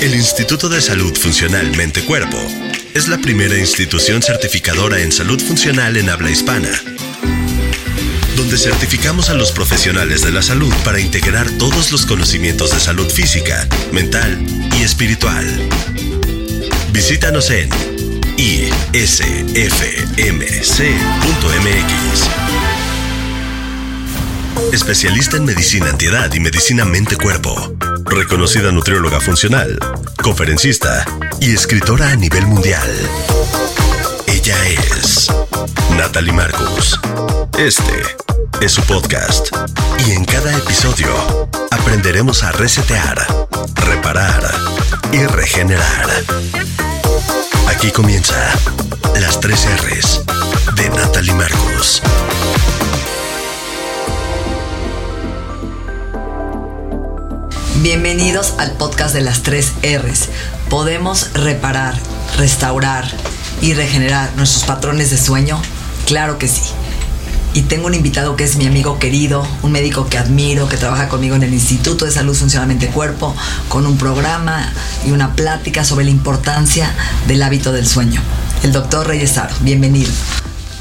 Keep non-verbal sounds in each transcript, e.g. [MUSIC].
El Instituto de Salud Funcional Mente Cuerpo es la primera institución certificadora en salud funcional en habla hispana, donde certificamos a los profesionales de la salud para integrar todos los conocimientos de salud física, mental y espiritual. Visítanos en isfmc.mx. Especialista en medicina antiedad y medicina mente-cuerpo. Reconocida nutrióloga funcional, conferencista y escritora a nivel mundial. Ella es Natalie Marcus. Este es su podcast. Y en cada episodio aprenderemos a resetear, reparar y regenerar. Aquí comienza las tres R's de Natalie Marcus. Bienvenidos al podcast de las tres R's. ¿Podemos reparar, restaurar y regenerar nuestros patrones de sueño? Claro que sí. Y tengo un invitado que es mi amigo querido, un médico que admiro, que trabaja conmigo en el Instituto de Salud Funcionalmente Cuerpo, con un programa y una plática sobre la importancia del hábito del sueño. El doctor Reyesaro, bienvenido.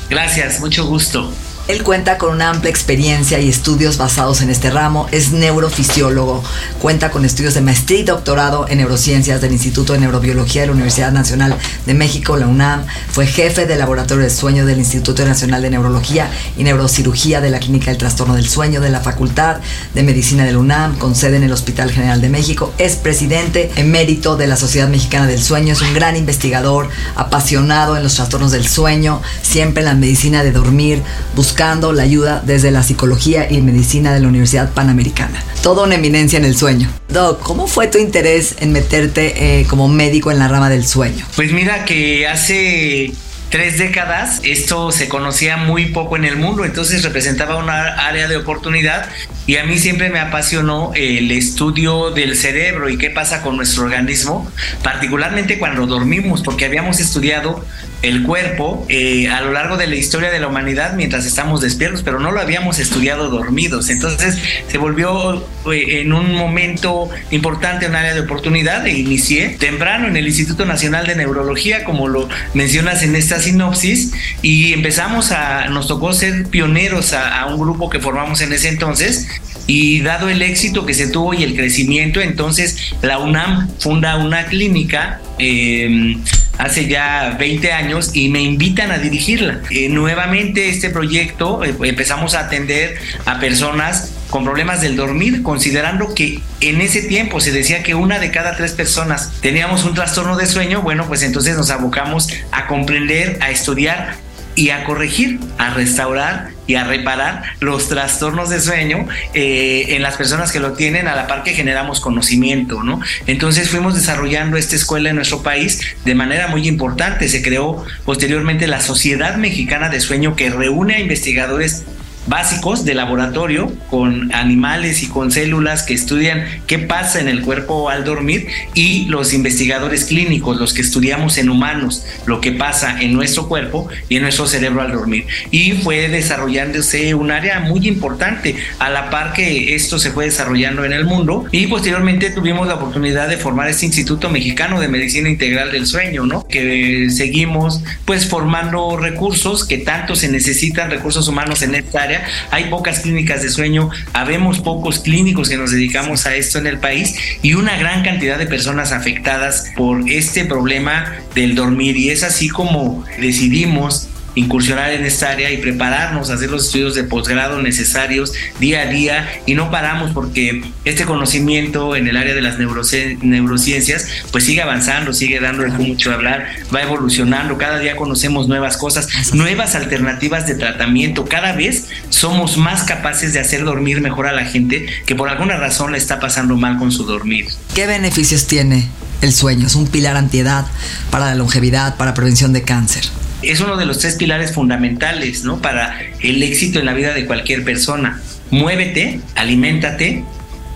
Gracias, mucho gusto. Él cuenta con una amplia experiencia y estudios basados en este ramo, es neurofisiólogo, cuenta con estudios de maestría y doctorado en neurociencias del Instituto de Neurobiología de la Universidad Nacional de México, la UNAM, fue jefe del laboratorio de sueño del Instituto Nacional de Neurología y Neurocirugía de la Clínica del Trastorno del Sueño de la Facultad de Medicina del UNAM, con sede en el Hospital General de México, es presidente emérito de la Sociedad Mexicana del Sueño, es un gran investigador, apasionado en los trastornos del sueño, siempre en la medicina de dormir, buscando la ayuda desde la psicología y medicina de la Universidad Panamericana. Toda una eminencia en el sueño. Doc, ¿cómo fue tu interés en meterte eh, como médico en la rama del sueño? Pues mira que hace tres décadas esto se conocía muy poco en el mundo, entonces representaba una área de oportunidad y a mí siempre me apasionó el estudio del cerebro y qué pasa con nuestro organismo, particularmente cuando dormimos, porque habíamos estudiado el cuerpo eh, a lo largo de la historia de la humanidad mientras estamos despiertos, pero no lo habíamos estudiado dormidos. Entonces se volvió eh, en un momento importante un área de oportunidad e inicié temprano en el Instituto Nacional de Neurología, como lo mencionas en esta sinopsis, y empezamos a, nos tocó ser pioneros a, un grupo que formamos en ese entonces y dado el éxito que se tuvo y el crecimiento, entonces la UNAM funda una clínica eh, hace ya 20 años y me invitan a dirigirla. Eh, nuevamente este proyecto eh, empezamos a atender a personas con problemas del dormir, considerando que en ese tiempo se decía que una de cada tres personas teníamos un trastorno de sueño, bueno, pues entonces nos abocamos a comprender, a estudiar y a corregir, a restaurar y a reparar los trastornos de sueño eh, en las personas que lo tienen a la par que generamos conocimiento, ¿no? Entonces fuimos desarrollando esta escuela en nuestro país de manera muy importante. Se creó posteriormente la Sociedad Mexicana de Sueño que reúne a investigadores básicos de laboratorio con animales y con células que estudian qué pasa en el cuerpo al dormir y los investigadores clínicos, los que estudiamos en humanos lo que pasa en nuestro cuerpo y en nuestro cerebro al dormir. Y fue desarrollándose un área muy importante a la par que esto se fue desarrollando en el mundo y posteriormente tuvimos la oportunidad de formar este Instituto Mexicano de Medicina Integral del Sueño, ¿no? Que seguimos pues formando recursos que tanto se necesitan recursos humanos en esta área hay pocas clínicas de sueño, habemos pocos clínicos que nos dedicamos a esto en el país y una gran cantidad de personas afectadas por este problema del dormir. Y es así como decidimos incursionar en esta área y prepararnos, hacer los estudios de posgrado necesarios día a día y no paramos porque este conocimiento en el área de las neurociencias pues sigue avanzando, sigue dando mucho de hablar, va evolucionando, cada día conocemos nuevas cosas, nuevas alternativas de tratamiento, cada vez somos más capaces de hacer dormir mejor a la gente que por alguna razón le está pasando mal con su dormir. ¿Qué beneficios tiene el sueño? Es un pilar antiedad para la longevidad, para prevención de cáncer es uno de los tres pilares fundamentales ¿no? para el éxito en la vida de cualquier persona. Muévete, aliméntate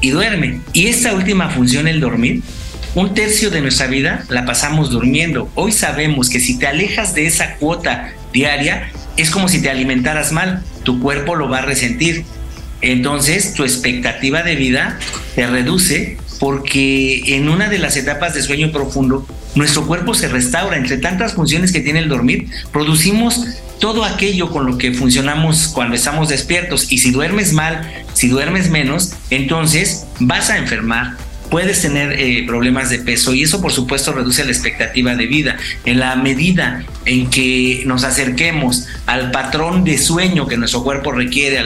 y duerme. Y esta última función, el dormir, un tercio de nuestra vida la pasamos durmiendo. Hoy sabemos que si te alejas de esa cuota diaria, es como si te alimentaras mal, tu cuerpo lo va a resentir. Entonces tu expectativa de vida se reduce porque en una de las etapas de sueño profundo nuestro cuerpo se restaura. Entre tantas funciones que tiene el dormir, producimos todo aquello con lo que funcionamos cuando estamos despiertos. Y si duermes mal, si duermes menos, entonces vas a enfermar, puedes tener eh, problemas de peso y eso por supuesto reduce la expectativa de vida. En la medida en que nos acerquemos al patrón de sueño que nuestro cuerpo requiere, a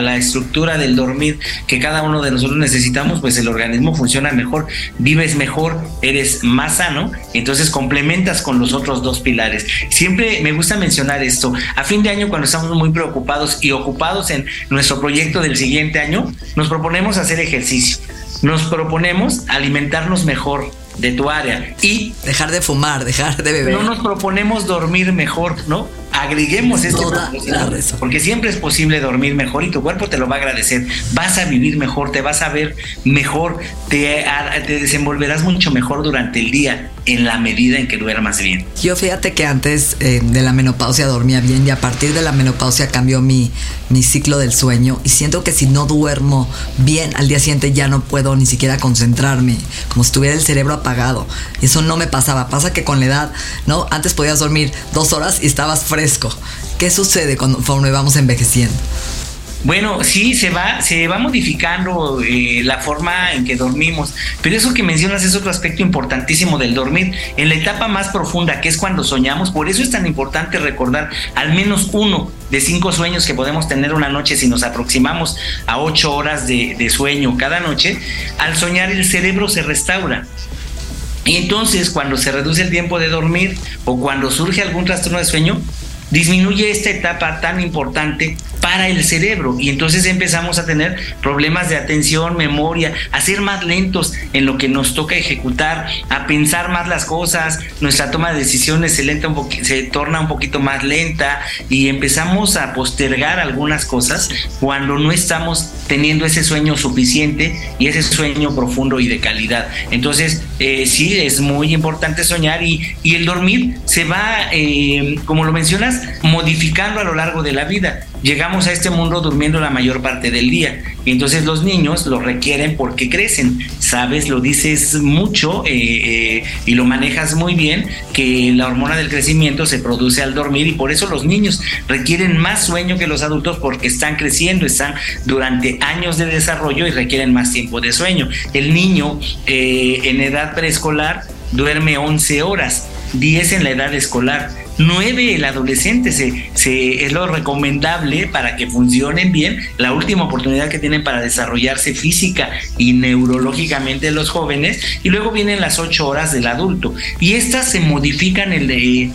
la, estructura del dormir que cada uno de nosotros necesitamos, pues el organismo funciona mejor, vives mejor, eres más sano, entonces complementas con los otros dos pilares. Siempre me gusta mencionar esto, a fin de año cuando estamos muy preocupados y ocupados en nuestro proyecto del siguiente año, nos proponemos hacer ejercicio nos proponemos alimentarnos mejor de tu área y dejar de fumar, dejar de beber. No nos proponemos dormir mejor, ¿no? agreguemos este porque siempre es posible dormir mejor y tu cuerpo te lo va a agradecer. Vas a vivir mejor, te vas a ver mejor, te, desenvolverás mucho mejor durante el día en la medida en que duermas bien. Yo fíjate que antes eh, de la menopausia dormía bien y a partir de la menopausia cambió mi, mi ciclo del sueño y siento que si no duermo bien al día siguiente ya no puedo ni siquiera concentrarme, como si tuviera el cerebro apagado. Y eso no me pasaba. Pasa que con la edad, ¿no? Antes podías dormir dos horas y estabas fresco ¿Qué sucede conforme vamos envejeciendo? Bueno, sí, se va, se va modificando eh, la forma en que dormimos, pero eso que mencionas es otro aspecto importantísimo del dormir. En la etapa más profunda, que es cuando soñamos, por eso es tan importante recordar al menos uno de cinco sueños que podemos tener una noche si nos aproximamos a ocho horas de, de sueño cada noche. Al soñar el cerebro se restaura. Y entonces cuando se reduce el tiempo de dormir o cuando surge algún trastorno de sueño, disminuye esta etapa tan importante para el cerebro y entonces empezamos a tener problemas de atención, memoria, a ser más lentos en lo que nos toca ejecutar, a pensar más las cosas, nuestra toma de decisiones se, lenta se torna un poquito más lenta y empezamos a postergar algunas cosas cuando no estamos teniendo ese sueño suficiente y ese sueño profundo y de calidad. Entonces, eh, sí, es muy importante soñar y, y el dormir se va, eh, como lo mencionas, modificando a lo largo de la vida llegamos a este mundo durmiendo la mayor parte del día. Y entonces los niños lo requieren porque crecen. Sabes, lo dices mucho eh, eh, y lo manejas muy bien, que la hormona del crecimiento se produce al dormir y por eso los niños requieren más sueño que los adultos porque están creciendo, están durante años de desarrollo y requieren más tiempo de sueño. El niño eh, en edad preescolar duerme 11 horas, 10 en la edad escolar 9 el adolescente se, es lo recomendable para que funcionen bien, la última oportunidad que tienen para desarrollarse física y neurológicamente los jóvenes, y luego vienen las 8 horas del adulto. Y estas se modifican el de,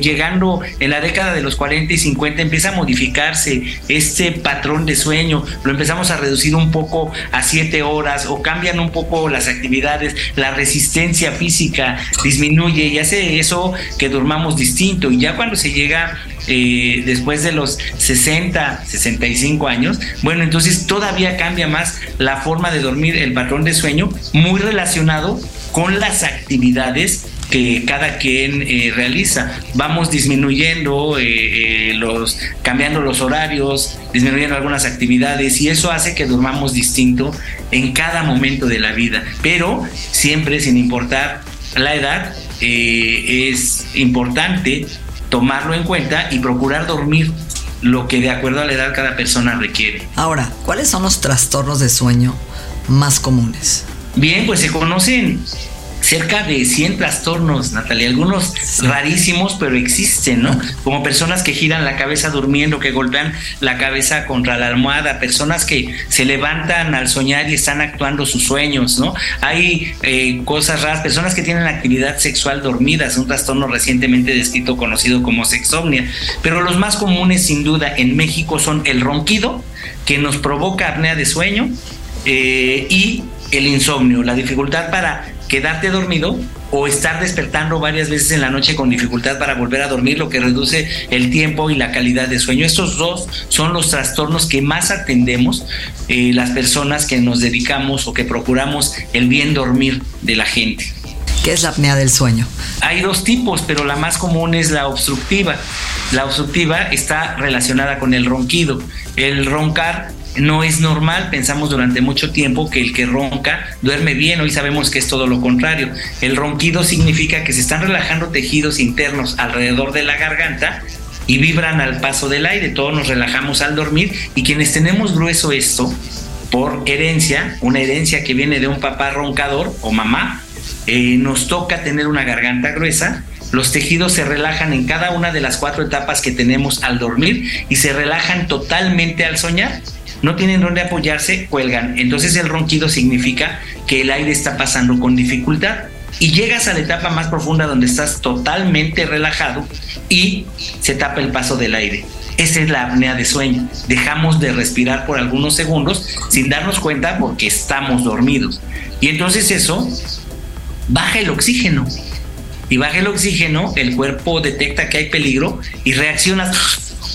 llegando en la década de los 40 y 50, empieza a modificarse este patrón de sueño, lo empezamos a reducir un poco a 7 horas o cambian un poco las actividades, la resistencia física disminuye y hace eso que durmamos distinto y ya cuando se llega eh, después de los 60, 65 años, bueno, entonces todavía cambia más la forma de dormir, el patrón de sueño, muy relacionado con las actividades que cada quien eh, realiza. Vamos disminuyendo eh, los, cambiando los horarios, disminuyendo algunas actividades y eso hace que durmamos distinto en cada momento de la vida, pero siempre sin importar la edad eh, es importante tomarlo en cuenta y procurar dormir lo que de acuerdo a la edad cada persona requiere. Ahora, ¿cuáles son los trastornos de sueño más comunes? Bien, pues se conocen cerca de 100 trastornos, Natalia, algunos rarísimos, pero existen, ¿no? Como personas que giran la cabeza durmiendo, que golpean la cabeza contra la almohada, personas que se levantan al soñar y están actuando sus sueños, ¿no? Hay eh, cosas raras, personas que tienen actividad sexual dormida, es un trastorno recientemente descrito conocido como sexomnia, pero los más comunes sin duda en México son el ronquido, que nos provoca apnea de sueño, eh, y el insomnio, la dificultad para quedarte dormido o estar despertando varias veces en la noche con dificultad para volver a dormir, lo que reduce el tiempo y la calidad de sueño. Estos dos son los trastornos que más atendemos eh, las personas que nos dedicamos o que procuramos el bien dormir de la gente. ¿Qué es la apnea del sueño? Hay dos tipos, pero la más común es la obstructiva. La obstructiva está relacionada con el ronquido. El roncar no es normal. Pensamos durante mucho tiempo que el que ronca duerme bien. Hoy sabemos que es todo lo contrario. El ronquido significa que se están relajando tejidos internos alrededor de la garganta y vibran al paso del aire. Todos nos relajamos al dormir y quienes tenemos grueso esto por herencia, una herencia que viene de un papá roncador o mamá, eh, nos toca tener una garganta gruesa los tejidos se relajan en cada una de las cuatro etapas que tenemos al dormir y se relajan totalmente al soñar no tienen dónde apoyarse, cuelgan. Entonces el ronquido significa que el aire está pasando con dificultad y llegas a la etapa más profunda donde estás totalmente relajado y se tapa el paso del aire. Esa es la apnea de sueño. Dejamos de respirar por algunos segundos sin darnos cuenta porque estamos dormidos. Y entonces eso baja el oxígeno. Y baja el oxígeno, el cuerpo detecta que hay peligro y reacciona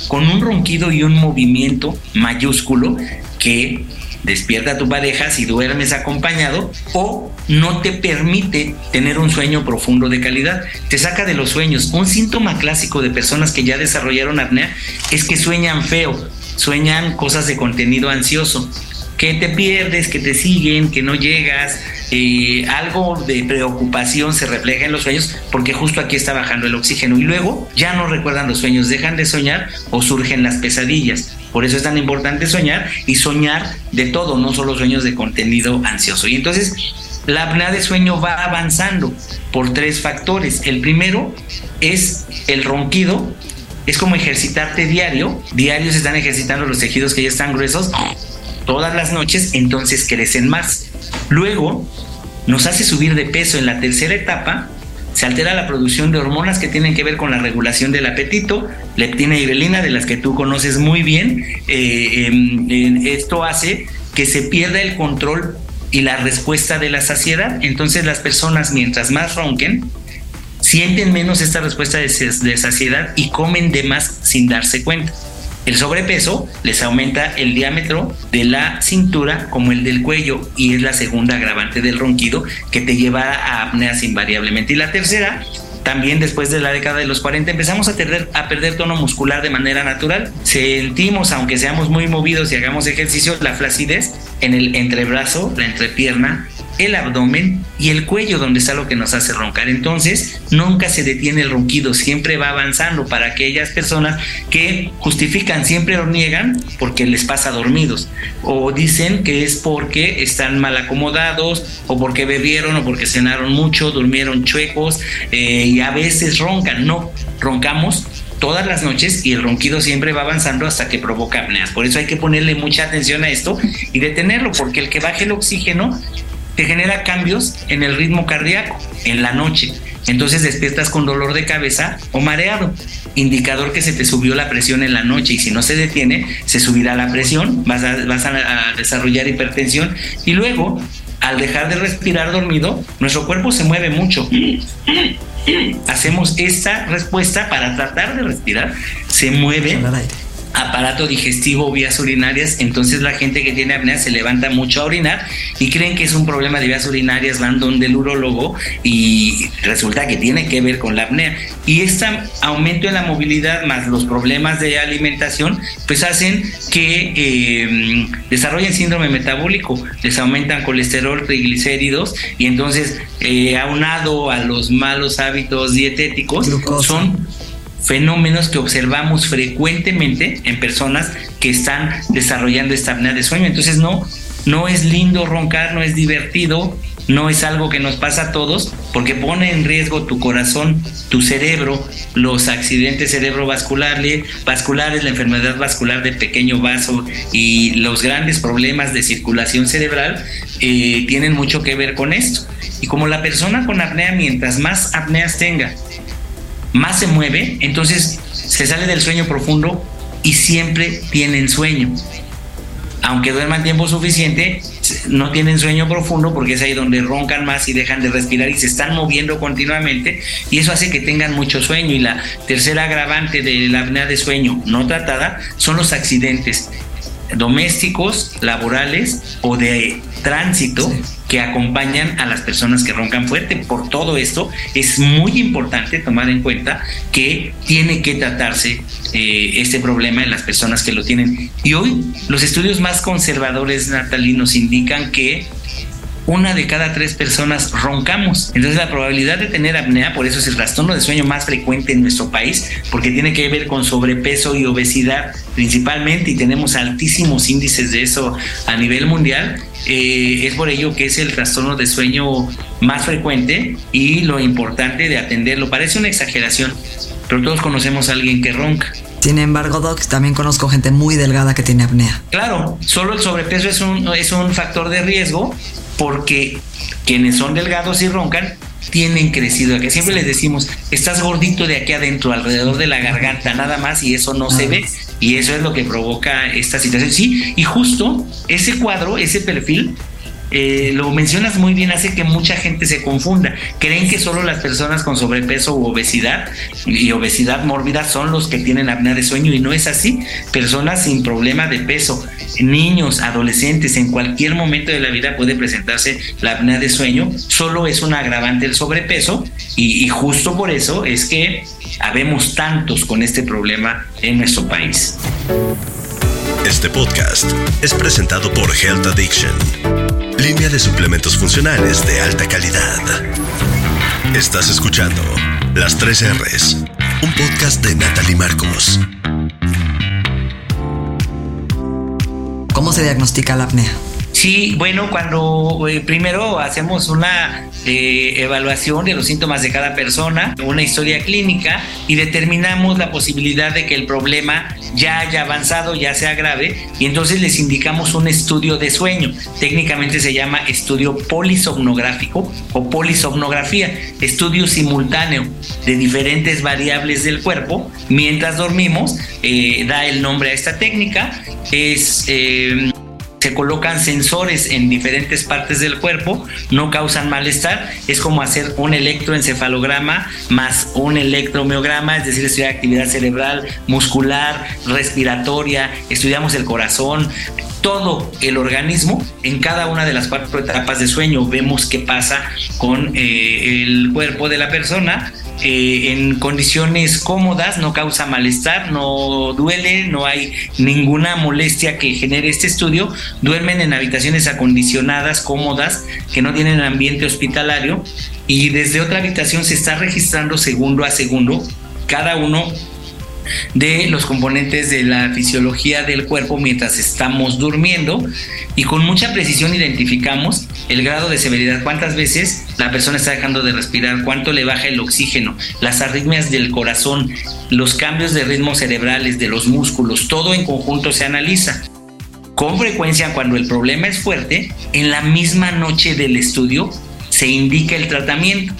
con un ronquido y un movimiento mayúsculo que despierta a tu pareja si duermes acompañado o no te permite tener un sueño profundo de calidad. Te saca de los sueños. Un síntoma clásico de personas que ya desarrollaron apnea es que sueñan feo, sueñan cosas de contenido ansioso que te pierdes, que te siguen, que no llegas, eh, algo de preocupación se refleja en los sueños porque justo aquí está bajando el oxígeno y luego ya no recuerdan los sueños, dejan de soñar o surgen las pesadillas. Por eso es tan importante soñar y soñar de todo, no solo sueños de contenido ansioso. Y entonces la apnea de sueño va avanzando por tres factores. El primero es el ronquido, es como ejercitarte diario. Diario se están ejercitando los tejidos que ya están gruesos todas las noches, entonces crecen más. Luego, nos hace subir de peso en la tercera etapa, se altera la producción de hormonas que tienen que ver con la regulación del apetito, leptina y grelina, de las que tú conoces muy bien. Eh, em, esto hace que se pierda el control y la respuesta de la saciedad. Entonces las personas, mientras más ronquen, sienten menos esta respuesta de saciedad y comen de más sin darse cuenta. El sobrepeso les aumenta el diámetro de la cintura como el del cuello y es la segunda agravante del ronquido que te lleva a apneas invariablemente. Y la tercera también después de la década de los 40 empezamos a perder, a perder tono muscular de manera natural. Sentimos, aunque seamos muy movidos y hagamos ejercicio, la flacidez en el entrebrazo, la entrepierna el abdomen y el cuello donde está lo que nos hace roncar. Entonces, nunca se detiene el ronquido, siempre va avanzando para aquellas personas que justifican, siempre o niegan porque les pasa dormidos o dicen que es porque están mal acomodados o porque bebieron o porque cenaron mucho, durmieron chuecos eh, y a veces roncan. No, roncamos todas las noches y el ronquido siempre va avanzando hasta que provoca apneas. Por eso hay que ponerle mucha atención a esto y detenerlo, porque el que baje el oxígeno te genera cambios en el ritmo cardíaco en la noche. Entonces despiertas con dolor de cabeza o mareado, indicador que se te subió la presión en la noche y si no se detiene, se subirá la presión, vas a, vas a desarrollar hipertensión y luego, al dejar de respirar dormido, nuestro cuerpo se mueve mucho. Hacemos esta respuesta para tratar de respirar, se mueve aparato digestivo, vías urinarias, entonces la gente que tiene apnea se levanta mucho a orinar y creen que es un problema de vías urinarias, van donde el urólogo y resulta que tiene que ver con la apnea. Y este aumento en la movilidad más los problemas de alimentación, pues hacen que eh, desarrollen síndrome metabólico, les aumentan colesterol, triglicéridos y entonces eh, aunado a los malos hábitos dietéticos, son fenómenos que observamos frecuentemente en personas que están desarrollando esta apnea de sueño. Entonces no, no es lindo roncar, no es divertido, no es algo que nos pasa a todos porque pone en riesgo tu corazón, tu cerebro, los accidentes cerebrovasculares, vasculares, la enfermedad vascular de pequeño vaso y los grandes problemas de circulación cerebral eh, tienen mucho que ver con esto. Y como la persona con apnea, mientras más apneas tenga, más se mueve, entonces se sale del sueño profundo y siempre tienen sueño. Aunque duerman tiempo suficiente, no tienen sueño profundo porque es ahí donde roncan más y dejan de respirar y se están moviendo continuamente y eso hace que tengan mucho sueño. Y la tercera agravante de la apnea de sueño no tratada son los accidentes domésticos, laborales o de tránsito que acompañan a las personas que roncan fuerte. Por todo esto, es muy importante tomar en cuenta que tiene que tratarse eh, este problema en las personas que lo tienen. Y hoy los estudios más conservadores, Natalie, nos indican que una de cada tres personas roncamos. Entonces la probabilidad de tener apnea, por eso es el trastorno de sueño más frecuente en nuestro país, porque tiene que ver con sobrepeso y obesidad principalmente, y tenemos altísimos índices de eso a nivel mundial. Eh, es por ello que es el trastorno de sueño más frecuente y lo importante de atenderlo. Parece una exageración, pero todos conocemos a alguien que ronca. Sin embargo, Doc, también conozco gente muy delgada que tiene apnea. Claro, solo el sobrepeso es un, es un factor de riesgo porque quienes son delgados y roncan tienen crecido, que siempre les decimos, estás gordito de aquí adentro, alrededor de la garganta, nada más, y eso no se ve, y eso es lo que provoca esta situación. Sí, y justo ese cuadro, ese perfil, eh, lo mencionas muy bien, hace que mucha gente se confunda. Creen que solo las personas con sobrepeso u obesidad y obesidad mórbida son los que tienen apnea de sueño y no es así. Personas sin problema de peso, niños, adolescentes, en cualquier momento de la vida puede presentarse la apnea de sueño. Solo es un agravante el sobrepeso y, y justo por eso es que habemos tantos con este problema en nuestro país. Este podcast es presentado por Health Addiction, línea de suplementos funcionales de alta calidad. Estás escuchando Las 3 R's, un podcast de Natalie Marcos. ¿Cómo se diagnostica la apnea? Sí, bueno, cuando eh, primero hacemos una eh, evaluación de los síntomas de cada persona, una historia clínica y determinamos la posibilidad de que el problema ya haya avanzado, ya sea grave, y entonces les indicamos un estudio de sueño. Técnicamente se llama estudio polisomnográfico o polisomnografía, estudio simultáneo de diferentes variables del cuerpo mientras dormimos, eh, da el nombre a esta técnica, es se colocan sensores en diferentes partes del cuerpo, no causan malestar, es como hacer un electroencefalograma más un electromiograma, es decir, estudiar actividad cerebral, muscular, respiratoria, estudiamos el corazón, todo el organismo en cada una de las cuatro etapas de sueño. Vemos qué pasa con eh, el cuerpo de la persona eh, en condiciones cómodas, no causa malestar, no duele, no hay ninguna molestia que genere este estudio, duermen en habitaciones acondicionadas, cómodas, que no tienen ambiente hospitalario y desde otra habitación se está registrando segundo a segundo cada uno de los componentes de la fisiología del cuerpo mientras estamos durmiendo y con mucha precisión identificamos el grado de severidad, cuántas veces la persona está dejando de respirar, cuánto le baja el oxígeno, las arritmias del corazón, los cambios de ritmos cerebrales, de los músculos, todo en conjunto se analiza. Con frecuencia cuando el problema es fuerte, en la misma noche del estudio se indica el tratamiento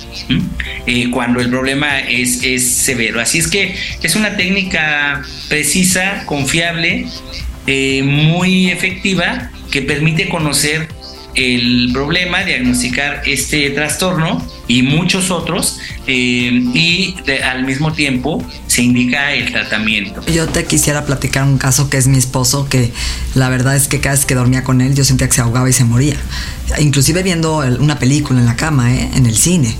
eh, cuando el problema es, es, severo. Así es que es una técnica precisa, confiable, eh, muy efectiva, que permite conocer el problema, diagnosticar este trastorno y muchos otros eh, y al mismo tiempo se indica el tratamiento. Yo te quisiera platicar un caso que es mi esposo que la verdad es que cada vez que dormía con él yo sentía que se ahogaba y se moría. Inclusive viendo una película en la cama, ¿eh? en el cine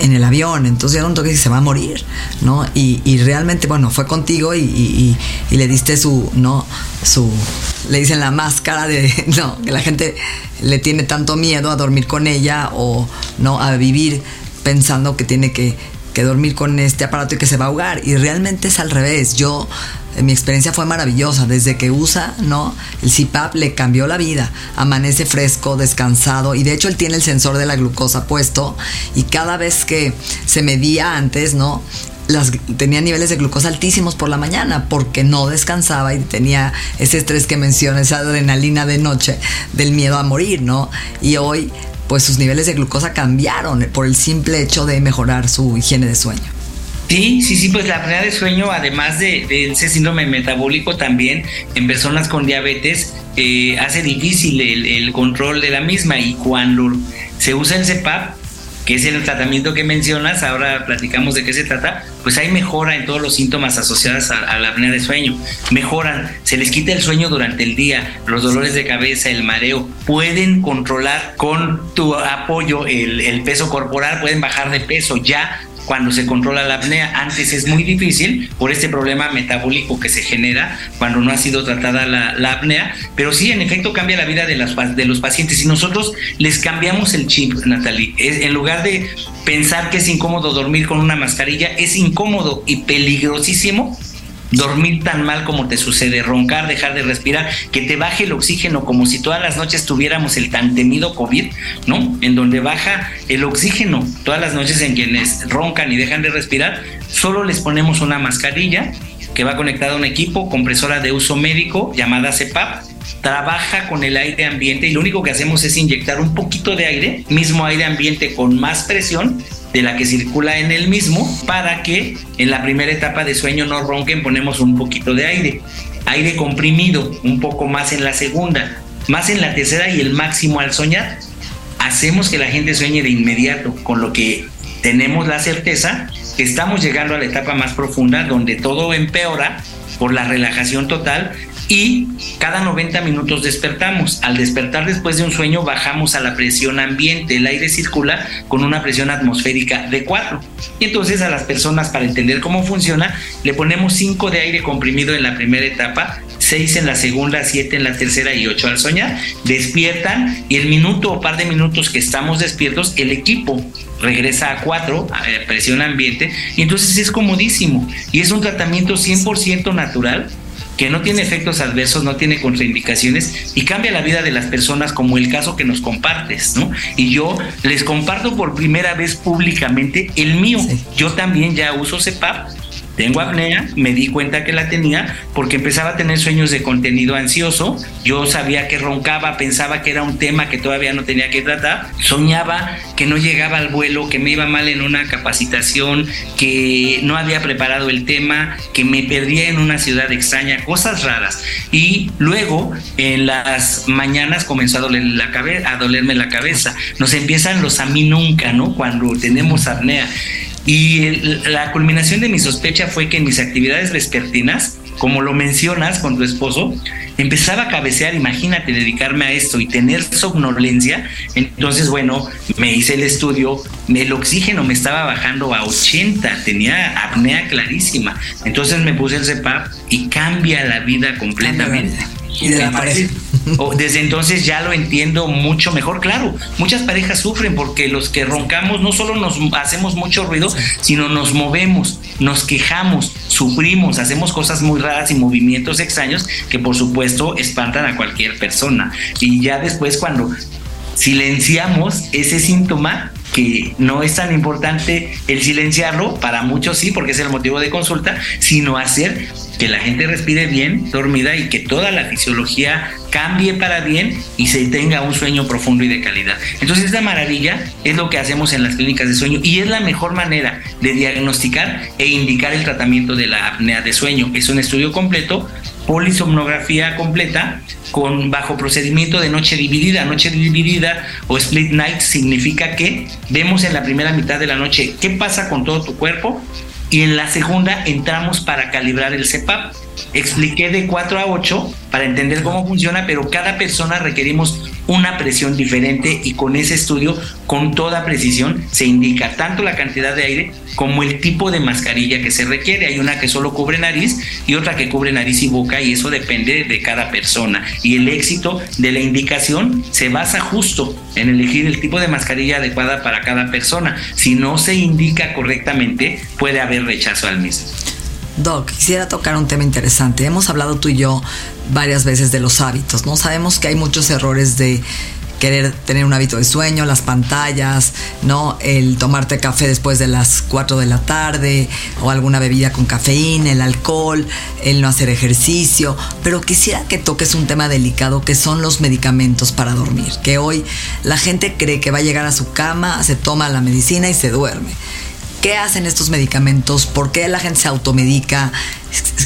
en el avión, entonces yo no toque si se va a morir, ¿no? Y, realmente, bueno, fue contigo y, le diste su, ¿no? Su, le dicen la máscara de, [LAUGHS] no, que la gente le tiene tanto miedo a dormir con ella o, ¿no? A vivir pensando que tiene que, que dormir con este aparato y que se va a ahogar. Y realmente es al revés. Yo mi experiencia fue maravillosa. Desde que usa, ¿no? El CPAP le cambió la vida. Amanece fresco, descansado. Y de hecho él tiene el sensor de la glucosa puesto. Y cada vez que se medía antes, ¿no? Las, tenía niveles de glucosa altísimos por la mañana porque no descansaba y tenía ese estrés que menciona, esa adrenalina de noche del miedo a morir, ¿no? Y hoy, pues sus niveles de glucosa cambiaron por el simple hecho de mejorar su higiene de sueño. Sí, sí, sí, pues la apnea de sueño, además de, ese síndrome metabólico también en personas con diabetes, eh, hace difícil el, control de la misma y cuando se usa el CEPAP, que es el tratamiento que mencionas, ahora platicamos de qué se trata, pues hay mejora en todos los síntomas asociados a, la apnea de sueño. Mejoran, se les quita el sueño durante el día, los dolores de cabeza, el mareo, pueden controlar con tu apoyo el, el peso corporal, pueden bajar de peso ya cuando se controla la apnea. Antes es muy difícil por este problema metabólico que se genera cuando no ha sido tratada la, apnea, pero sí, en efecto, cambia la vida de, las, de los pacientes y nosotros les cambiamos el chip, Natalie. en lugar de pensar que es incómodo dormir con una mascarilla, es incómodo y peligrosísimo dormir tan mal como te sucede, roncar, dejar de respirar, que te baje el oxígeno como si todas las noches tuviéramos el tan temido COVID, ¿no? En donde baja el oxígeno todas las noches en quienes roncan y dejan de respirar, solo les ponemos una mascarilla que va conectada a un equipo compresora de uso médico llamada CEPAP, trabaja con el aire ambiente y lo único que hacemos es inyectar un poquito de aire, mismo aire ambiente con más presión de la que circula en el mismo para que en la primera etapa de sueño no ronquen, ponemos un poquito de aire. Aire comprimido, un poco más en la segunda, más en la tercera y el máximo al soñar. Hacemos que la gente sueñe de inmediato, con lo que tenemos la certeza que estamos llegando a la etapa más profunda donde todo empeora por la relajación total y cada 90 minutos despertamos. Al despertar después de un sueño bajamos a la presión ambiente, el aire circula con una presión atmosférica de 4. Y entonces a las personas para entender cómo funciona le ponemos 5 de aire comprimido en la primera etapa, 6 en la segunda, 7 en la tercera y 8 al soñar. Despiertan y el minuto o par de minutos que estamos despiertos, el equipo regresa a 4, a presión ambiente, y entonces es comodísimo. Y es un tratamiento 100% natural que no tiene efectos adversos, no tiene contraindicaciones y cambia la vida de las personas como el caso que nos compartes, ¿no? Y yo les comparto por primera vez públicamente el mío. Yo también ya uso CEPAP tengo apnea, me di cuenta que la tenía porque empezaba a tener sueños de contenido ansioso. Yo sabía que roncaba, pensaba que era un tema que todavía no tenía que tratar. Soñaba que no llegaba al vuelo, que me iba mal en una capacitación, que no había preparado el tema, que me perdía en una ciudad extraña, cosas raras. Y luego en las mañanas comenzó a, doler la cabeza, a dolerme la cabeza. Nos empiezan los a mí nunca, ¿no? Cuando tenemos apnea. Y la culminación de mi sospecha fue que en mis actividades vespertinas, como lo mencionas con tu esposo, empezaba a cabecear, imagínate, dedicarme a esto y tener somnolencia. Entonces, bueno, me hice el estudio, el oxígeno me estaba bajando a 80, tenía apnea clarísima. Entonces me puse el CEPAP y cambia la vida completamente. Y de la pareja. Desde entonces ya lo entiendo mucho mejor. Claro, muchas parejas sufren porque los que roncamos no solo nos hacemos mucho ruido, sino nos movemos, nos quejamos, sufrimos, hacemos cosas muy raras y movimientos extraños que por supuesto espantan a cualquier persona. Y ya después cuando silenciamos ese síntoma, que no es tan importante el silenciarlo, para muchos sí, porque es el motivo de consulta, sino hacer que la gente respire bien, dormida y que toda la fisiología cambie para bien y se tenga un sueño profundo y de calidad. Entonces esta maravilla es lo que hacemos en las clínicas de sueño y es la mejor manera de diagnosticar e indicar el tratamiento de la apnea de sueño. Es un estudio completo, polisomnografía completa con bajo procedimiento de noche dividida. Noche dividida o split night significa que vemos en la primera mitad de la noche qué pasa con todo tu cuerpo y en la segunda entramos para calibrar el CEPAP. Expliqué de 4 a 8 para entender cómo funciona, pero cada persona requerimos una presión diferente y con ese estudio, con toda precisión, se indica tanto la cantidad de aire como el tipo de mascarilla que se requiere. Hay una que solo cubre nariz y otra que cubre nariz y boca y eso depende de cada persona. Y el éxito de la indicación se basa justo en elegir el tipo de mascarilla adecuada para cada persona. Si no se indica correctamente, puede haber rechazo al mismo. Doc, quisiera tocar un tema interesante. Hemos hablado tú y yo varias veces de los hábitos, ¿no? Sabemos que hay muchos errores de querer tener un hábito de sueño, las pantallas, ¿no? El tomarte café después de las 4 de la tarde o alguna bebida con cafeína, el alcohol, el no hacer ejercicio, pero quisiera que toques un tema delicado que son los medicamentos para dormir, que hoy la gente cree que va a llegar a su cama, se toma la medicina y se duerme. ¿Qué hacen estos medicamentos? ¿Por qué la gente se automedica?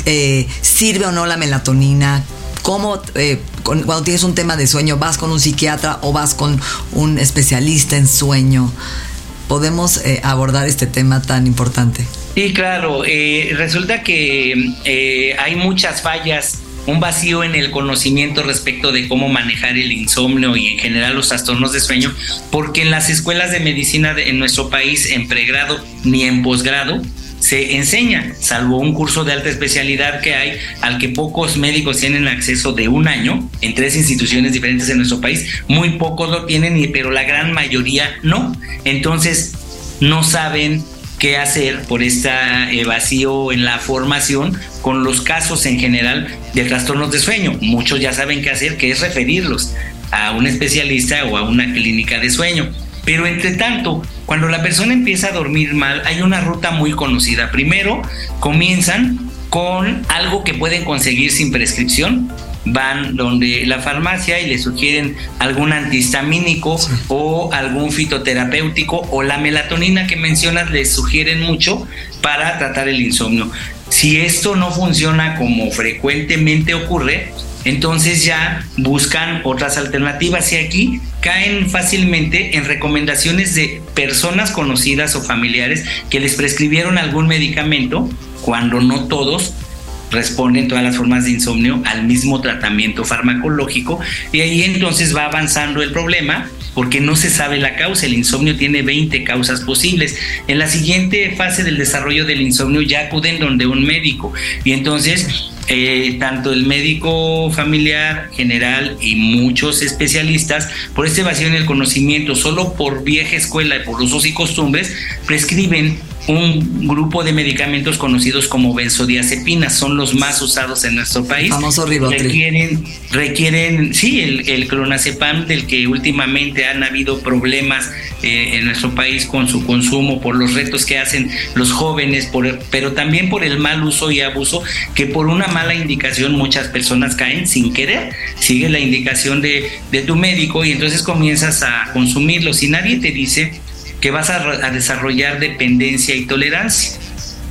Eh, ¿Sirve o no la melatonina? cómo eh, cuando tienes un tema de sueño vas con un psiquiatra o vas con un especialista en sueño. Podemos eh, abordar este tema tan importante. Sí, claro. Eh, resulta que hay muchas fallas un vacío en el conocimiento respecto de cómo manejar el insomnio y en general los trastornos de sueño, porque en las escuelas de medicina en nuestro país, en pregrado ni en posgrado, se enseña, salvo un curso de alta especialidad que hay, al que pocos médicos tienen acceso de un año en tres instituciones diferentes en nuestro país, muy pocos lo tienen, pero la gran mayoría no. Entonces, no saben qué hacer por este vacío en la formación con los casos en general de trastornos de sueño. Muchos ya saben qué hacer, que es referirlos a un especialista o a una clínica de sueño. Pero entre tanto, cuando la persona empieza a dormir mal, hay una ruta muy conocida. Primero, comienzan con algo que pueden conseguir sin prescripción. Van donde la farmacia y le sugieren algún antihistamínico o algún fitoterapéutico o la melatonina que mencionas les sugieren mucho para tratar el insomnio. Si esto no funciona como frecuentemente ocurre, entonces ya buscan otras alternativas y aquí caen fácilmente en recomendaciones de personas conocidas o familiares que les prescribieron algún medicamento cuando no todos responden todas las formas de insomnio al mismo tratamiento farmacológico y ahí entonces va avanzando el problema porque no se sabe la causa. El insomnio tiene 20 causas posibles. En la siguiente fase del desarrollo del insomnio ya acuden donde un médico y entonces eh, tanto el médico familiar general y muchos especialistas, por este vacío en el conocimiento, solo por vieja escuela y por usos y costumbres, prescriben un grupo de medicamentos conocidos como benzodiazepinas, son los más usados en nuestro país. Famoso Requieren, requieren, sí, el, el clonazepam del que últimamente han habido problemas eh, en nuestro país con su consumo, por los retos que hacen los jóvenes, por, pero también por el mal uso y abuso, que por una mala indicación muchas personas caen sin querer. Sigue la indicación de, de tu médico y entonces comienzas a consumirlo. Si nadie te dice que vas a, desarrollar dependencia y tolerancia,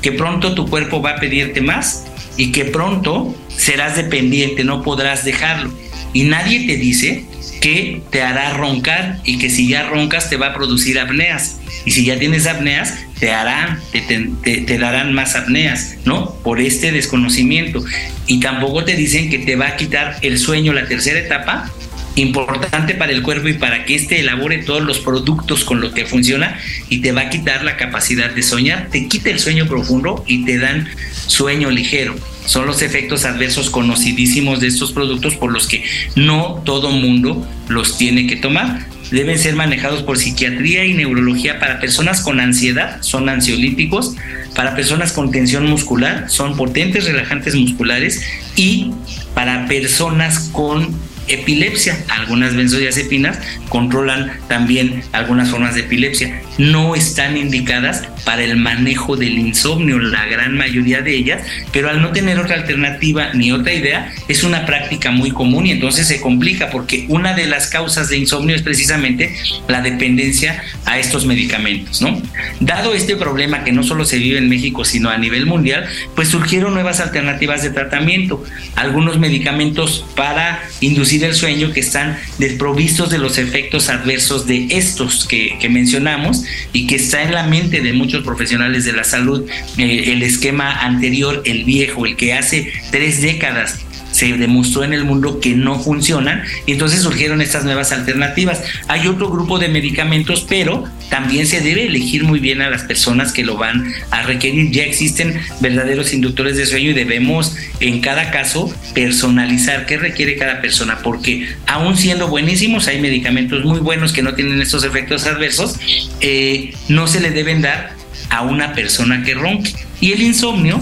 que pronto tu cuerpo va a pedirte más y que pronto serás dependiente, no podrás dejarlo. Y nadie te dice que te hará roncar y que si ya roncas te va a producir apneas. Y si ya tienes apneas, te harán, te, te, darán más apneas, ¿no? Por este desconocimiento. Y tampoco te dicen que te va a quitar el sueño, la tercera etapa, importante para el cuerpo y para que éste elabore todos los productos con los que funciona y te va a quitar la capacidad de soñar, te quita el sueño profundo y te dan sueño ligero. Son los efectos adversos conocidísimos de estos productos por los que no todo mundo los tiene que tomar. Deben ser manejados por psiquiatría y neurología para personas con ansiedad, son ansiolíticos, para personas con tensión muscular, son potentes relajantes musculares y para personas con epilepsia. Algunas benzodiazepinas controlan también algunas formas de epilepsia. No están indicadas para el manejo del insomnio, la gran mayoría de ellas, pero al no tener otra alternativa ni otra idea, es una práctica muy común y entonces se complica porque una de las causas de insomnio es precisamente la dependencia a estos medicamentos, ¿no? Dado este problema que no solo se vive en México, sino a nivel mundial, pues surgieron nuevas alternativas de tratamiento. Algunos medicamentos para inducir del sueño que están desprovistos de los efectos adversos de estos que, mencionamos y que está en la mente de muchos profesionales de la salud. Eh, el esquema anterior, el viejo, el que hace tres décadas se demostró en el mundo que no funcionan y entonces surgieron estas nuevas alternativas. Hay otro grupo de medicamentos, pero también se debe elegir muy bien a las personas que lo van a requerir. Ya existen verdaderos inductores de sueño y debemos en cada caso personalizar qué requiere cada persona, porque aún siendo buenísimos, hay medicamentos muy buenos que no tienen estos efectos adversos, eh, no se le deben dar a una persona que ronque. Y el insomnio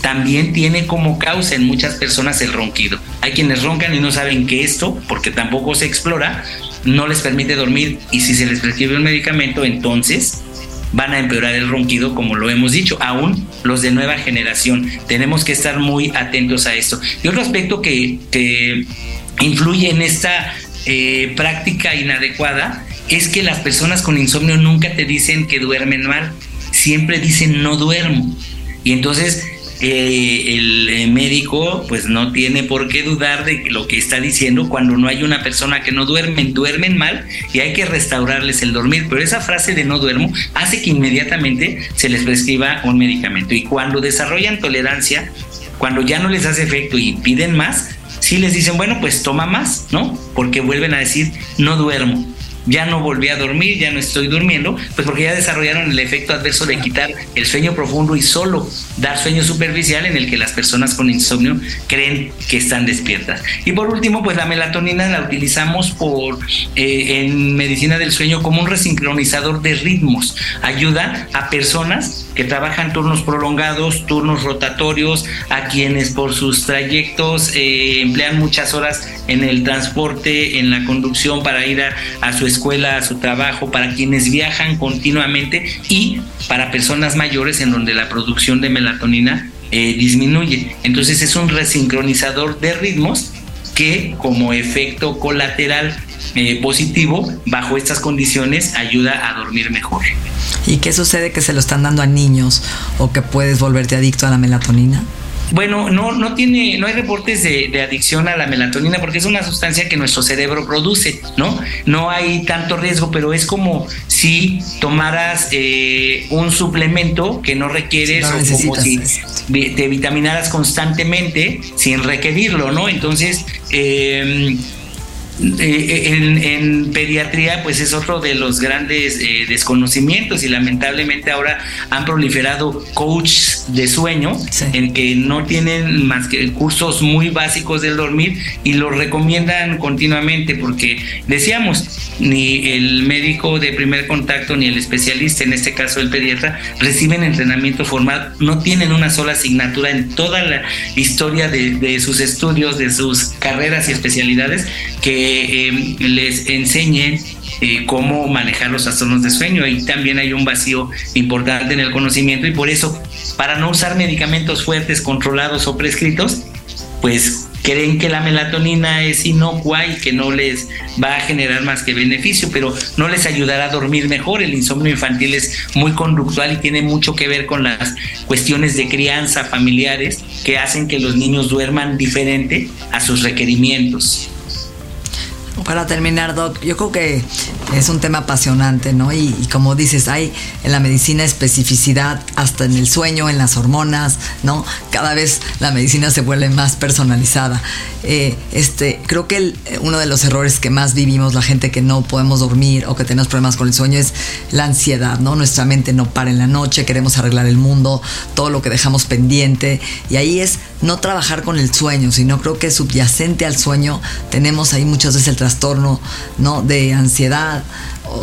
también tiene como causa en muchas personas el ronquido. Hay quienes roncan y no saben que esto, porque tampoco se explora, no les permite dormir y si se les prescribe un medicamento, entonces van a empeorar el ronquido, como lo hemos dicho, aún los de nueva generación. Tenemos que estar muy atentos a esto. Y otro aspecto que, influye en esta eh, práctica inadecuada es que las personas con insomnio nunca te dicen que duermen mal, siempre dicen no duermo. Y entonces eh, el médico pues no tiene por qué dudar de lo que está diciendo cuando no hay una persona que no duermen, duermen mal y hay que restaurarles el dormir. Pero esa frase de no duermo hace que inmediatamente se les prescriba un medicamento. Y cuando desarrollan tolerancia, cuando ya no les hace efecto y piden más, sí les dicen, bueno, pues toma más, ¿no? Porque vuelven a decir, no duermo ya no volví a dormir, ya no estoy durmiendo, pues porque ya desarrollaron el efecto adverso de quitar el sueño profundo y solo dar sueño superficial en el que las personas con insomnio creen que están despiertas. Y por último, pues la melatonina la utilizamos por eh, en medicina del sueño como un resincronizador de ritmos. Ayuda a personas que trabajan turnos prolongados, turnos rotatorios, a quienes por sus trayectos eh, emplean muchas horas en el transporte, en la conducción para ir a, su escuela, a su trabajo, para quienes viajan continuamente y para personas mayores en donde la producción de melatonina eh, disminuye. Entonces es un resincronizador de ritmos que como efecto colateral eh, positivo, bajo estas condiciones, ayuda a dormir mejor. ¿Y qué sucede que se lo están dando a niños o que puedes volverte adicto a la melatonina? Bueno, no, no tiene, no hay reportes de, adicción a la melatonina porque es una sustancia que nuestro cerebro produce, ¿no? No hay tanto riesgo, pero es como si tomaras eh, un suplemento que no requieres o como si te vitaminaras constantemente sin requerirlo, ¿no? Entonces, eh, eh, en, pediatría pues es otro de los grandes eh, desconocimientos y lamentablemente ahora han proliferado coaches de sueño en que no tienen más que cursos muy básicos del dormir y los recomiendan continuamente porque decíamos ni el médico de primer contacto ni el especialista en este caso el pediatra reciben entrenamiento formal no tienen una sola asignatura en toda la historia de, de sus estudios de sus carreras y especialidades que eh, les enseñen eh, cómo manejar los trastornos de sueño. Ahí también hay un vacío importante en el conocimiento y por eso, para no usar medicamentos fuertes, controlados o prescritos, pues creen que la melatonina es inocua y que no les va a generar más que beneficio, pero no les ayudará a dormir mejor. El insomnio infantil es muy conductual y tiene mucho que ver con las cuestiones de crianza familiares que hacen que los niños duerman diferente a sus requerimientos. Para terminar, Doc, yo creo que es un tema apasionante, ¿no? Y, como dices, hay en la medicina especificidad hasta en el sueño, en las hormonas, ¿no? Cada vez la medicina se vuelve más personalizada. Eh, este, creo que uno de los errores que más vivimos la gente que no podemos dormir o que tenemos problemas con el sueño es la ansiedad, ¿no? Nuestra mente no para en la noche, queremos arreglar el mundo, todo lo que dejamos pendiente. Y ahí es no trabajar con el sueño, sino creo que subyacente al sueño tenemos ahí muchas veces el trastorno ¿no? de ansiedad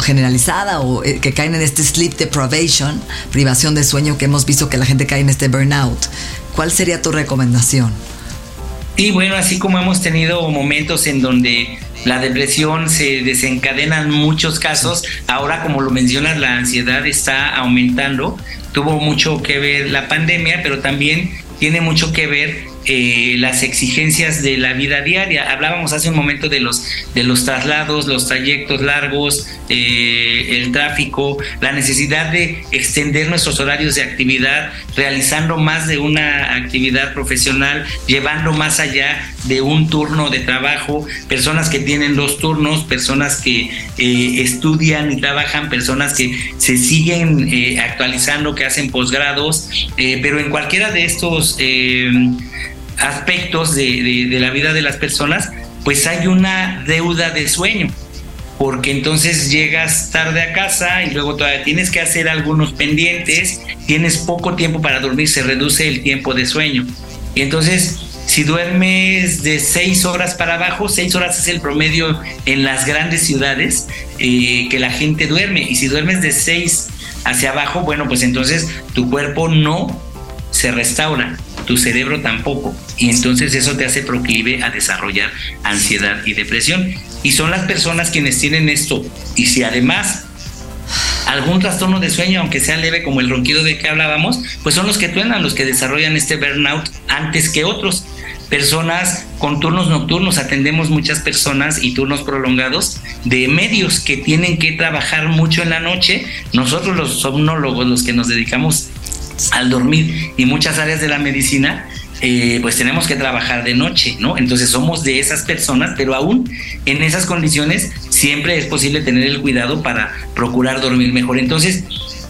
generalizada o eh, que caen en este sleep deprivation, privación de sueño que hemos visto que la gente cae en este burnout. ¿Cuál sería tu recomendación? Y bueno, así como hemos tenido momentos en donde la depresión se desencadena en muchos casos, ahora como lo mencionas, la ansiedad está aumentando. Tuvo mucho que ver la pandemia, pero también tiene mucho que ver eh, las exigencias de la vida diaria. Hablábamos hace un momento de los, de los traslados, los trayectos largos, eh, el tráfico, la necesidad de extender nuestros horarios de actividad, realizando más de una actividad profesional, llevando más allá de un turno de trabajo, personas que tienen dos turnos, personas que eh, estudian y trabajan, personas que se siguen actualizando, que hacen posgrados, pero en cualquiera de estos aspectos de, la vida de las personas, pues hay una deuda de sueño porque entonces llegas tarde a casa y luego todavía tienes que hacer algunos pendientes, tienes poco tiempo para dormir, se reduce el tiempo de sueño. Y entonces, si duermes de seis horas para abajo, seis horas es el promedio en las grandes ciudades eh, que la gente duerme. Y si duermes de seis hacia abajo, bueno, pues entonces tu cuerpo no se restaura tu cerebro tampoco. Y entonces eso te hace proclive a desarrollar ansiedad y depresión. Y son las personas quienes tienen esto. Y si además algún trastorno de sueño, aunque sea leve como el ronquido de que hablábamos, pues son los que truenan, los que desarrollan este burnout antes que otros. Personas con turnos nocturnos, atendemos muchas personas y turnos prolongados de medios que tienen que trabajar mucho en la noche. Nosotros los somnólogos, los que nos dedicamos al dormir y muchas áreas de la medicina, eh, pues tenemos que trabajar de noche, ¿no? Entonces somos de esas personas, pero aún en esas condiciones siempre es posible tener el cuidado para procurar dormir mejor. Entonces,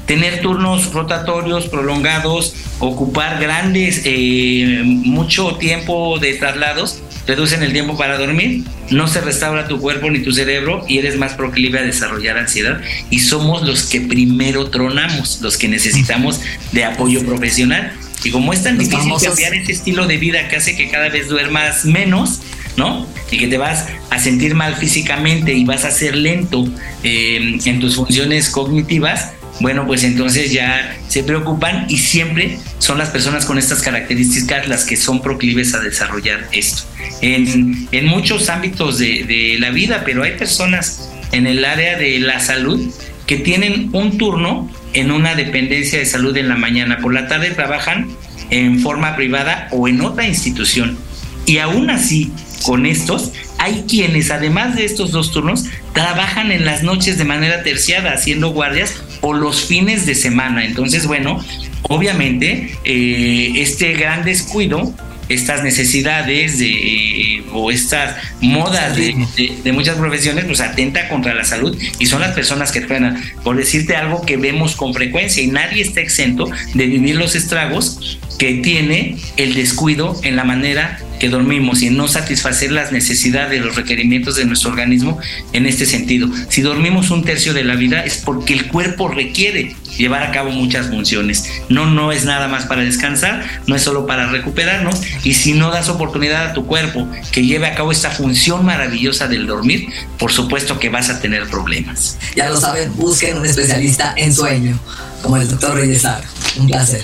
tener turnos rotatorios prolongados, ocupar grandes, eh, mucho tiempo de traslados, reducen el tiempo para dormir, no se restaura tu cuerpo ni tu cerebro y eres más proclive a desarrollar ansiedad y somos los que primero tronamos, los que necesitamos de apoyo profesional. Y como es tan difícil cambiar ese estilo de vida que hace que cada vez duermas menos, ¿no? Y que te vas a sentir mal físicamente y vas a ser lento eh, en tus funciones cognitivas, bueno, pues entonces ya se preocupan y siempre son las personas con estas características las que son proclives a desarrollar esto. En, muchos ámbitos de, de la vida, pero hay personas en el área de la salud que tienen un turno en una dependencia de salud en la mañana, por la tarde trabajan en forma privada o en otra institución. Y aún así, con estos, hay quienes, además de estos dos turnos, trabajan en las noches de manera terciada, haciendo guardias o los fines de semana. Entonces, bueno, obviamente, eh, este gran descuido estas necesidades de, o estas modas de, de, muchas profesiones, pues atenta contra la salud y son las personas que truenan. Por decirte algo que vemos con frecuencia y nadie está exento de vivir los estragos que tiene el descuido en la manera que dormimos y no satisfacer las necesidades, los requerimientos de nuestro organismo en este sentido. Si dormimos un tercio de la vida es porque el cuerpo requiere llevar a cabo muchas funciones. No, no es nada más para descansar, no es solo para recuperarnos y si no das oportunidad a tu cuerpo que lleve a cabo esta función maravillosa del dormir, por supuesto que vas a tener problemas. Ya lo saben, busquen un especialista en sueño, como el doctor Reyesar. Un placer